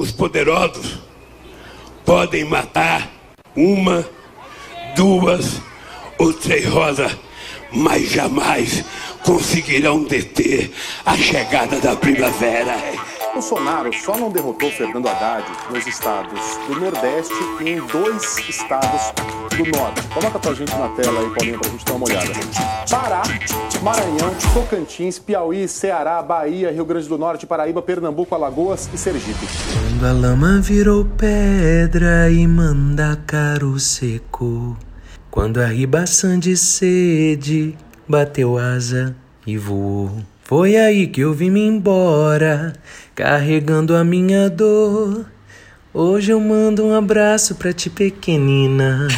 os poderosos podem matar uma, duas ou três rosas, mas jamais conseguirão deter a chegada da primavera. Bolsonaro só não derrotou Fernando Haddad nos estados do Nordeste e em dois estados do Norte. Coloca pra gente na tela aí, Paulinho, pra gente dar uma olhada. Pará, Maranhão, Tocantins, Piauí, Ceará, Bahia, Rio Grande do Norte, Paraíba, Pernambuco, Alagoas e Sergipe. Quando a lama virou pedra e caro seco, quando a ribação de sede bateu asa e voou. Foi aí que eu vim me embora, carregando a minha dor. Hoje eu mando um abraço pra ti, pequenina.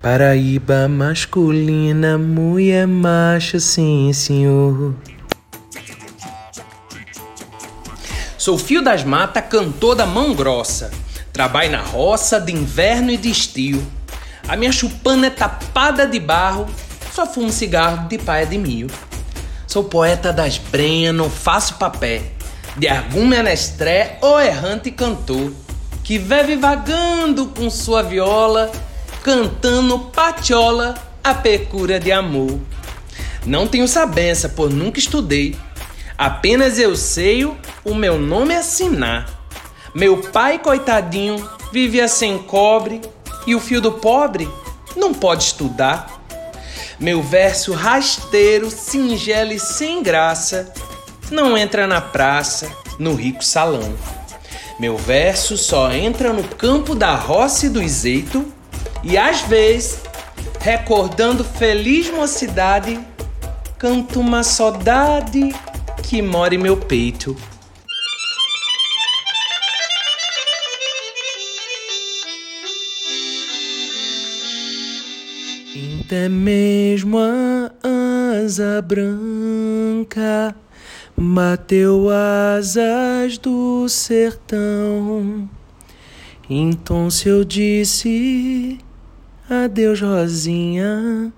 Paraíba masculina, mulher macho, sim, senhor. Sou fio das matas, cantor da mão grossa. Trabalho na roça de inverno e de estio. A minha chupana é tapada de barro, só fumo cigarro de paia de milho. Sou poeta das brenhas, não faço papé. De algum menestré ou errante cantor, que vive vagando com sua viola, cantando patiola a pecura de amor. Não tenho sabença, por nunca estudei. Apenas eu sei o meu nome assinar. Meu pai, coitadinho, vivia sem cobre e o fio do pobre não pode estudar. Meu verso rasteiro, singelo e sem graça, não entra na praça, no rico salão. Meu verso só entra no campo da roça e do iseito, e às vezes, recordando feliz mocidade, canto uma saudade que mora em meu peito. Até mesmo a asa branca bateu asas do sertão. Então se eu disse adeus, Rosinha,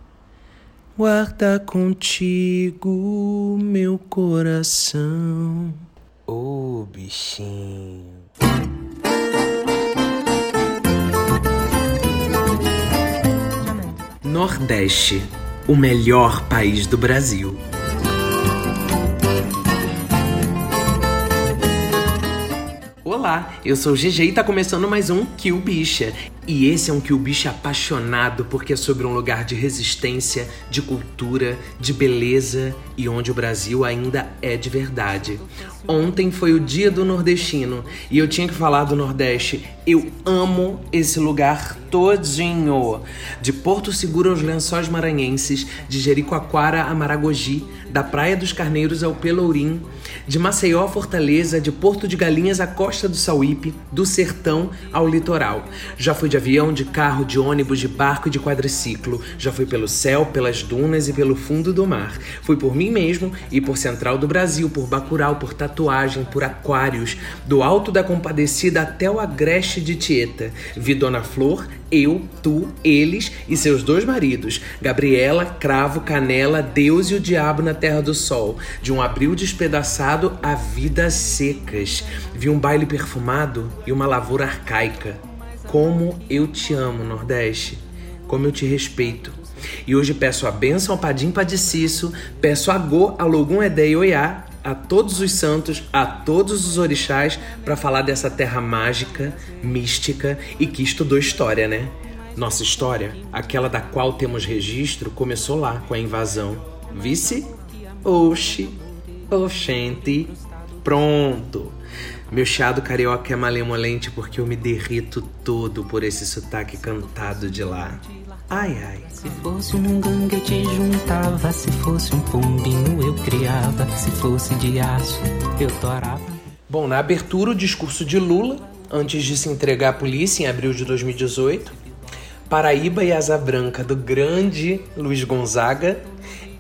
guarda contigo meu coração. Ô oh, bichinho. Nordeste, o melhor país do Brasil. Olá, eu sou o GG e tá começando mais um Kill Bicha. E esse é um Kill Bicha apaixonado porque é sobre um lugar de resistência, de cultura, de beleza e onde o Brasil ainda é de verdade. Ontem foi o dia do nordestino e eu tinha que falar do Nordeste. Eu amo esse lugar todinho. De Porto Seguro aos Lençóis Maranhenses, de Jericoacoara a Maragogi, da Praia dos Carneiros ao Pelourim, de Maceió a Fortaleza, de Porto de Galinhas à Costa do Sauípe, do Sertão ao Litoral. Já fui de avião, de carro, de ônibus, de barco e de quadriciclo. Já fui pelo céu, pelas dunas e pelo fundo do mar. Fui por mim mesmo e por Central do Brasil, por Bacurau, por Tatuagem, por Aquários, do Alto da Compadecida até o Agreste de Tieta. Vi Dona Flor, eu, tu, eles e seus dois maridos, Gabriela, Cravo, Canela, Deus e o Diabo na Terra do Sol, de um abril despedaçado a vidas secas. Vi um baile perfumado e uma lavoura arcaica. Como eu te amo, Nordeste. Como eu te respeito. E hoje peço a bênção ao Padim Padiciço, peço a Go, a Logum Ede e Oiá, a todos os santos, a todos os orixás, para falar dessa terra mágica, mística e que estudou história, né? Nossa história, aquela da qual temos registro, começou lá com a invasão. Vice? Oxi, oxente, pronto. Meu chado carioca é malemolente porque eu me derrito todo por esse sotaque cantado de lá. Ai, ai. Se fosse um gangue eu te juntava, se fosse um pombinho eu criava, se fosse de aço eu torava. Bom, na abertura o discurso de Lula, antes de se entregar à polícia em abril de 2018, Paraíba e Asa Branca do grande Luiz Gonzaga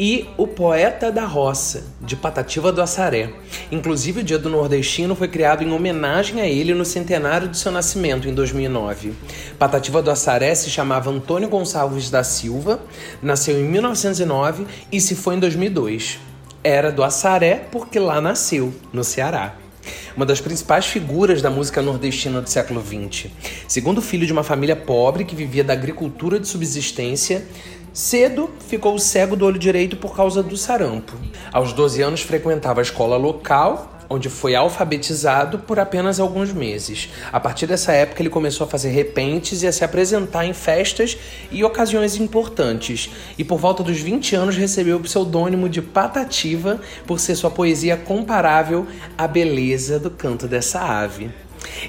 e O Poeta da Roça, de Patativa do Assaré. Inclusive, o Dia do Nordestino foi criado em homenagem a ele no centenário de seu nascimento, em 2009. Patativa do Assaré se chamava Antônio Gonçalves da Silva, nasceu em 1909 e se foi em 2002. Era do Assaré porque lá nasceu, no Ceará. uma das principais figuras da música nordestina do século XX. Segundo filho de uma família pobre que vivia da agricultura de subsistência, Cedo ficou cego do olho direito por causa do sarampo. Aos 12 anos frequentava a escola local onde foi alfabetizado por apenas alguns meses. A partir dessa época, ele começou a fazer repentes e a se apresentar em festas e ocasiões importantes. E por volta dos 20 anos recebeu o pseudônimo de Patativa por ser sua poesia comparável à beleza do canto dessa ave.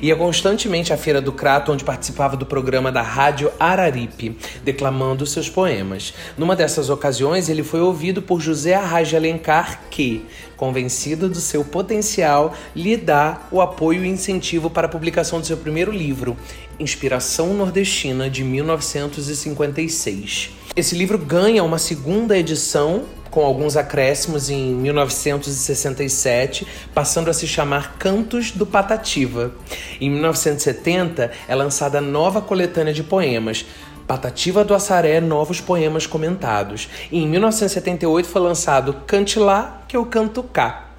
Ia constantemente à Feira do Crato, onde participava do programa da Rádio Araripe, declamando seus poemas. Numa dessas ocasiões, ele foi ouvido por José Arraes Alencar, que, convencido do seu potencial, lhe dá o apoio e incentivo para a publicação do seu primeiro livro, Inspiração Nordestina, de 1956. Esse livro ganha uma segunda edição com alguns acréscimos em 1967, passando a se chamar Cantos do Patativa. Em 1970 é lançada a nova coletânea de poemas, Patativa do Assaré Novos Poemas Comentados. E em 1978 foi lançado Cante Lá, que eu canto cá.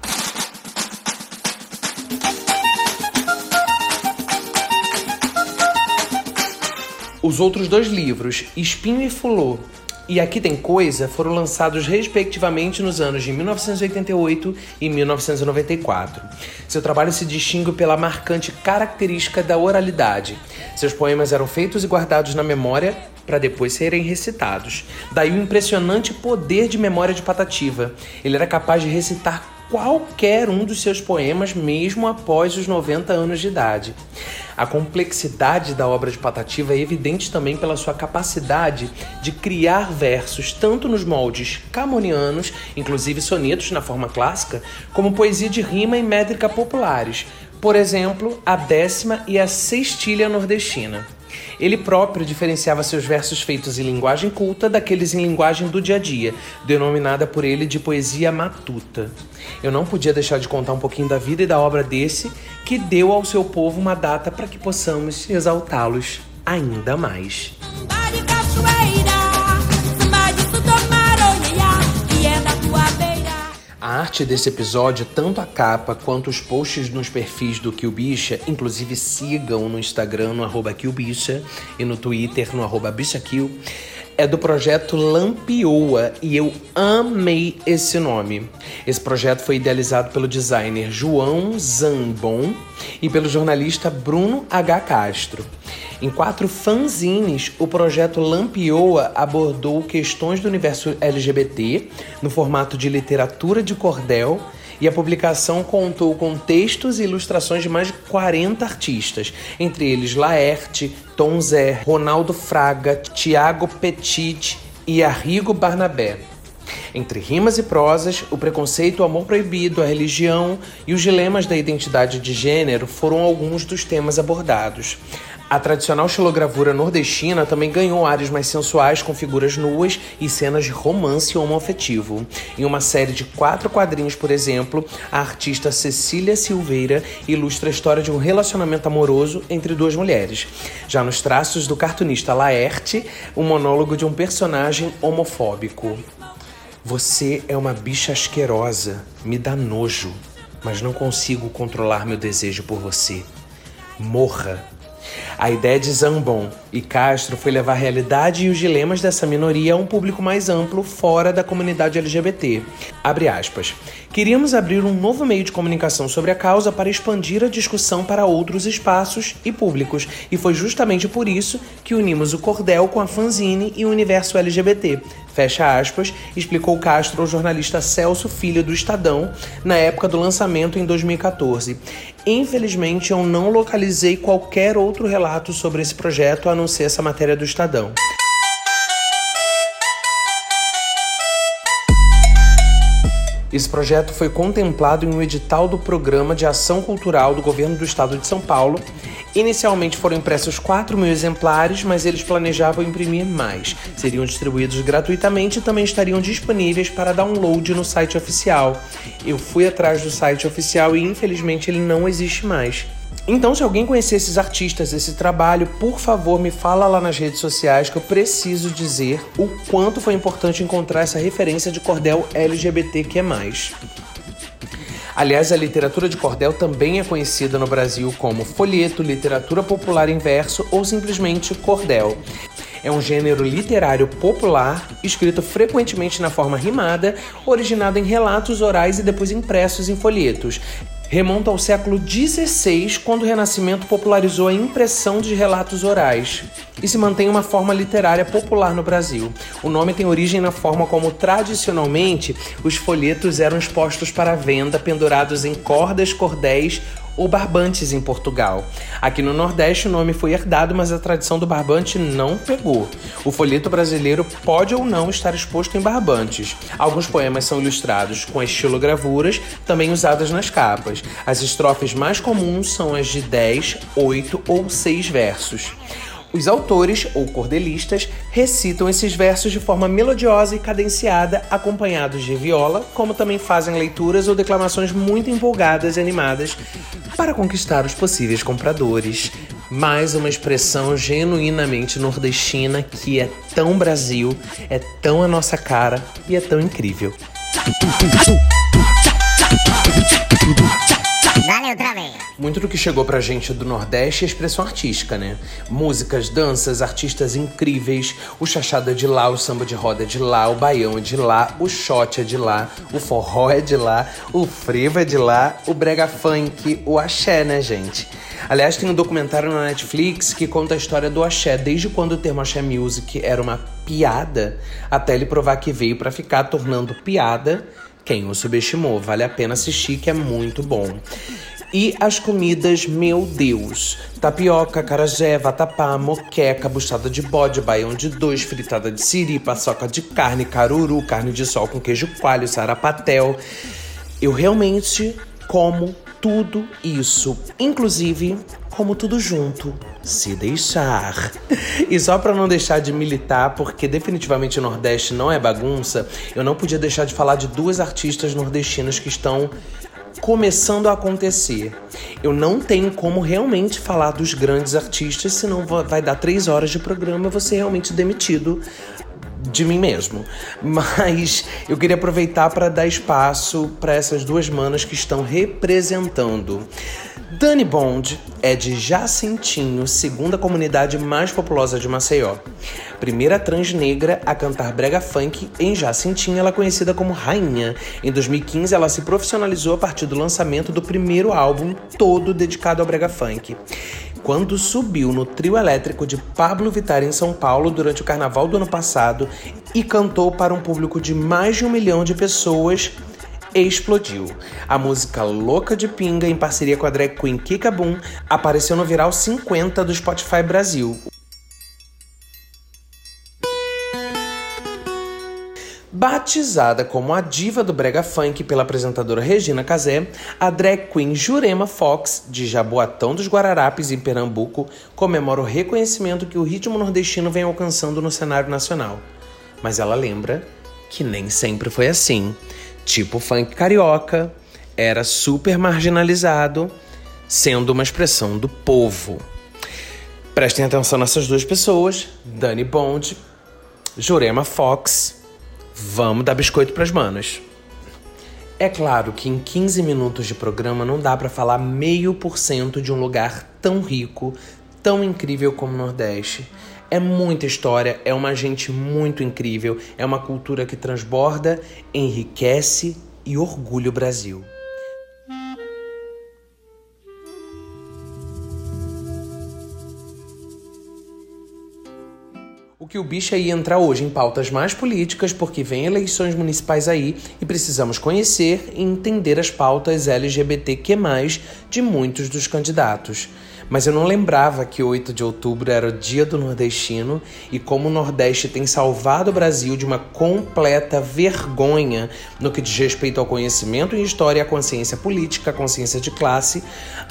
Os outros dois livros, Espinho e Fulô e Aqui Tem Coisa foram lançados respectivamente nos anos de 1988 e 1994. Seu trabalho se distingue pela marcante característica da oralidade. Seus poemas eram feitos e guardados na memória para depois serem recitados. Daí o impressionante poder de memória de Patativa. Ele era capaz de recitar qualquer um dos seus poemas, mesmo após os 90 anos de idade. A complexidade da obra de Patativa é evidente também pela sua capacidade de criar versos tanto nos moldes camonianos, inclusive sonetos na forma clássica, como poesia de rima e métrica populares, por exemplo, a décima e a sextilha nordestina. Ele próprio diferenciava seus versos feitos em linguagem culta daqueles em linguagem do dia a dia, denominada por ele de poesia matuta. Eu não podia deixar de contar um pouquinho da vida e da obra desse, que deu ao seu povo uma data para que possamos exaltá-los ainda mais. A arte desse episódio, tanto a capa quanto os posts nos perfis do Killbicha, inclusive sigam no Instagram no arroba Killbicha e no Twitter no arroba BichaKill, é do projeto Lampioa e eu amei esse nome. Esse projeto foi idealizado pelo designer João Zambon e pelo jornalista Bruno H. Castro. Em quatro fanzines, o projeto Lampioa abordou questões do universo LGBT no formato de literatura de cordel e a publicação contou com textos e ilustrações de mais de 40 artistas, entre eles Laerte, Tom Zé, Ronaldo Fraga, Tiago Petit e Arrigo Barnabé. Entre rimas e prosas, o preconceito, o amor proibido, a religião e os dilemas da identidade de gênero foram alguns dos temas abordados. A tradicional xilogravura nordestina também ganhou áreas mais sensuais com figuras nuas e cenas de romance homoafetivo. Em uma série de quatro quadrinhos, por exemplo, a artista Cecília Silveira ilustra a história de um relacionamento amoroso entre duas mulheres. Já nos traços do cartunista Laerte, o monólogo de um personagem homofóbico. Você é uma bicha asquerosa, me dá nojo, mas não consigo controlar meu desejo por você. Morra a ideia de Zambon e Castro foi levar a realidade e os dilemas dessa minoria a um público mais amplo fora da comunidade LGBT. Abre aspas. Queríamos abrir um novo meio de comunicação sobre a causa para expandir a discussão para outros espaços e públicos, e foi justamente por isso que unimos o cordel com a fanzine e o universo LGBT. Fecha aspas, explicou Castro ao jornalista Celso Filho do Estadão na época do lançamento em 2014. Infelizmente, eu não localizei qualquer outro relato sobre esse projeto a não ser essa matéria do Estadão. Esse projeto foi contemplado em um edital do Programa de Ação Cultural do Governo do Estado de São Paulo. Inicialmente foram impressos 4 mil exemplares, mas eles planejavam imprimir mais. Seriam distribuídos gratuitamente e também estariam disponíveis para download no site oficial. Eu fui atrás do site oficial e infelizmente ele não existe mais. Então, se alguém conhecer esses artistas, esse trabalho, por favor, me fala lá nas redes sociais que eu preciso dizer o quanto foi importante encontrar essa referência de cordel LGBT que é mais. Aliás, a literatura de cordel também é conhecida no Brasil como folheto, literatura popular em verso ou simplesmente cordel. É um gênero literário popular, escrito frequentemente na forma rimada, originado em relatos orais e depois impressos em folhetos remonta ao século XVI, quando o Renascimento popularizou a impressão de relatos orais e se mantém uma forma literária popular no Brasil. O nome tem origem na forma como tradicionalmente os folhetos eram expostos para venda, pendurados em cordas, cordéis ou barbantes em Portugal. Aqui no Nordeste o nome foi herdado, mas a tradição do barbante não pegou. O folheto brasileiro pode ou não estar exposto em barbantes. Alguns poemas são ilustrados com estilogravuras, também usadas nas capas. As estrofes mais comuns são as de 10, 8 ou 6 versos. Os autores, ou cordelistas, recitam esses versos de forma melodiosa e cadenciada, acompanhados de viola, como também fazem leituras ou declamações muito empolgadas e animadas para conquistar os possíveis compradores. Mais uma expressão genuinamente nordestina que é tão Brasil, é tão a nossa cara e é tão incrível. Muito do que chegou pra gente do Nordeste é expressão artística, né? Músicas, danças, artistas incríveis. O chachado é de lá, o samba de roda é de lá, o baião é de lá, o shot é de lá, o forró é de lá, o frevo é de lá, o brega funk, o axé, né, gente? Aliás, tem um documentário na Netflix que conta a história do axé, desde quando o termo axé music era uma piada, até ele provar que veio para ficar tornando piada quem o subestimou. Vale a pena assistir, que é muito bom. E as comidas, meu Deus! Tapioca, carajé, vatapá, moqueca, buchada de bode, baião de dois, fritada de siri, paçoca de carne, caruru, carne de sol com queijo coalho, sarapatel. Eu realmente como tudo isso, inclusive como tudo junto, se deixar. E só para não deixar de militar, porque definitivamente o Nordeste não é bagunça, eu não podia deixar de falar de duas artistas nordestinas que estão começando a acontecer. Eu não tenho como realmente falar dos grandes artistas, senão vai dar três horas de programa e ser realmente demitido de mim mesmo. Mas eu queria aproveitar para dar espaço para essas duas manas que estão representando. Dani Bond é de Jacintinho, segunda comunidade mais populosa de Maceió. Primeira trans negra a cantar brega funk em Jacintinho, ela é conhecida como Rainha. Em 2015, ela se profissionalizou a partir do lançamento do primeiro álbum todo dedicado ao brega funk quando subiu no trio elétrico de Pablo Vittar em São Paulo durante o carnaval do ano passado e cantou para um público de mais de um milhão de pessoas explodiu. A música Louca de Pinga, em parceria com a drag queen Kika Boom, apareceu no Viral 50 do Spotify Brasil. Batizada como a diva do brega funk pela apresentadora Regina Casé, a drag queen Jurema Fox, de Jaboatão dos Guararapes, em Pernambuco, comemora o reconhecimento que o ritmo nordestino vem alcançando no cenário nacional. Mas ela lembra que nem sempre foi assim. Tipo funk carioca, era super marginalizado, sendo uma expressão do povo. Prestem atenção nessas duas pessoas, Dani Bond, Jurema Fox Vamos dar biscoito pras manas. É claro que em 15 minutos de programa não dá para falar meio por cento de um lugar tão rico, tão incrível como o Nordeste. É muita história, é uma gente muito incrível, é uma cultura que transborda, enriquece e orgulha o Brasil. O que o bicho ia entrar hoje em pautas mais políticas, porque vem eleições municipais aí e precisamos conhecer e entender as pautas LGBTQ+, de muitos dos candidatos mas eu não lembrava que 8 de outubro era o dia do nordestino e como o Nordeste tem salvado o Brasil de uma completa vergonha no que diz respeito ao conhecimento em história, à consciência política, à consciência de classe,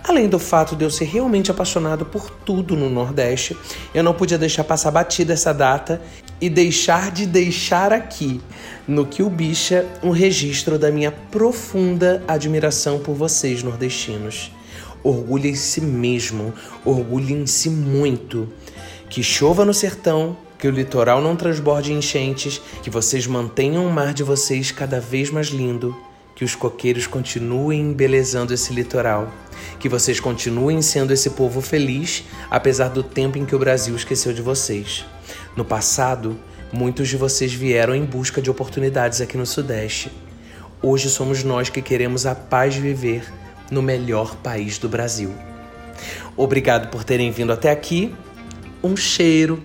além do fato de eu ser realmente apaixonado por tudo no Nordeste, eu não podia deixar passar batida essa data e deixar de deixar aqui no o bicha um registro da minha profunda admiração por vocês nordestinos. Orgulhem-se mesmo, orgulhem-se muito. Que chova no sertão, que o litoral não transborde enchentes, que vocês mantenham o mar de vocês cada vez mais lindo, que os coqueiros continuem embelezando esse litoral, que vocês continuem sendo esse povo feliz, apesar do tempo em que o Brasil esqueceu de vocês. No passado, muitos de vocês vieram em busca de oportunidades aqui no Sudeste. Hoje somos nós que queremos a paz viver no melhor país do Brasil. Obrigado por terem vindo até aqui. Um cheiro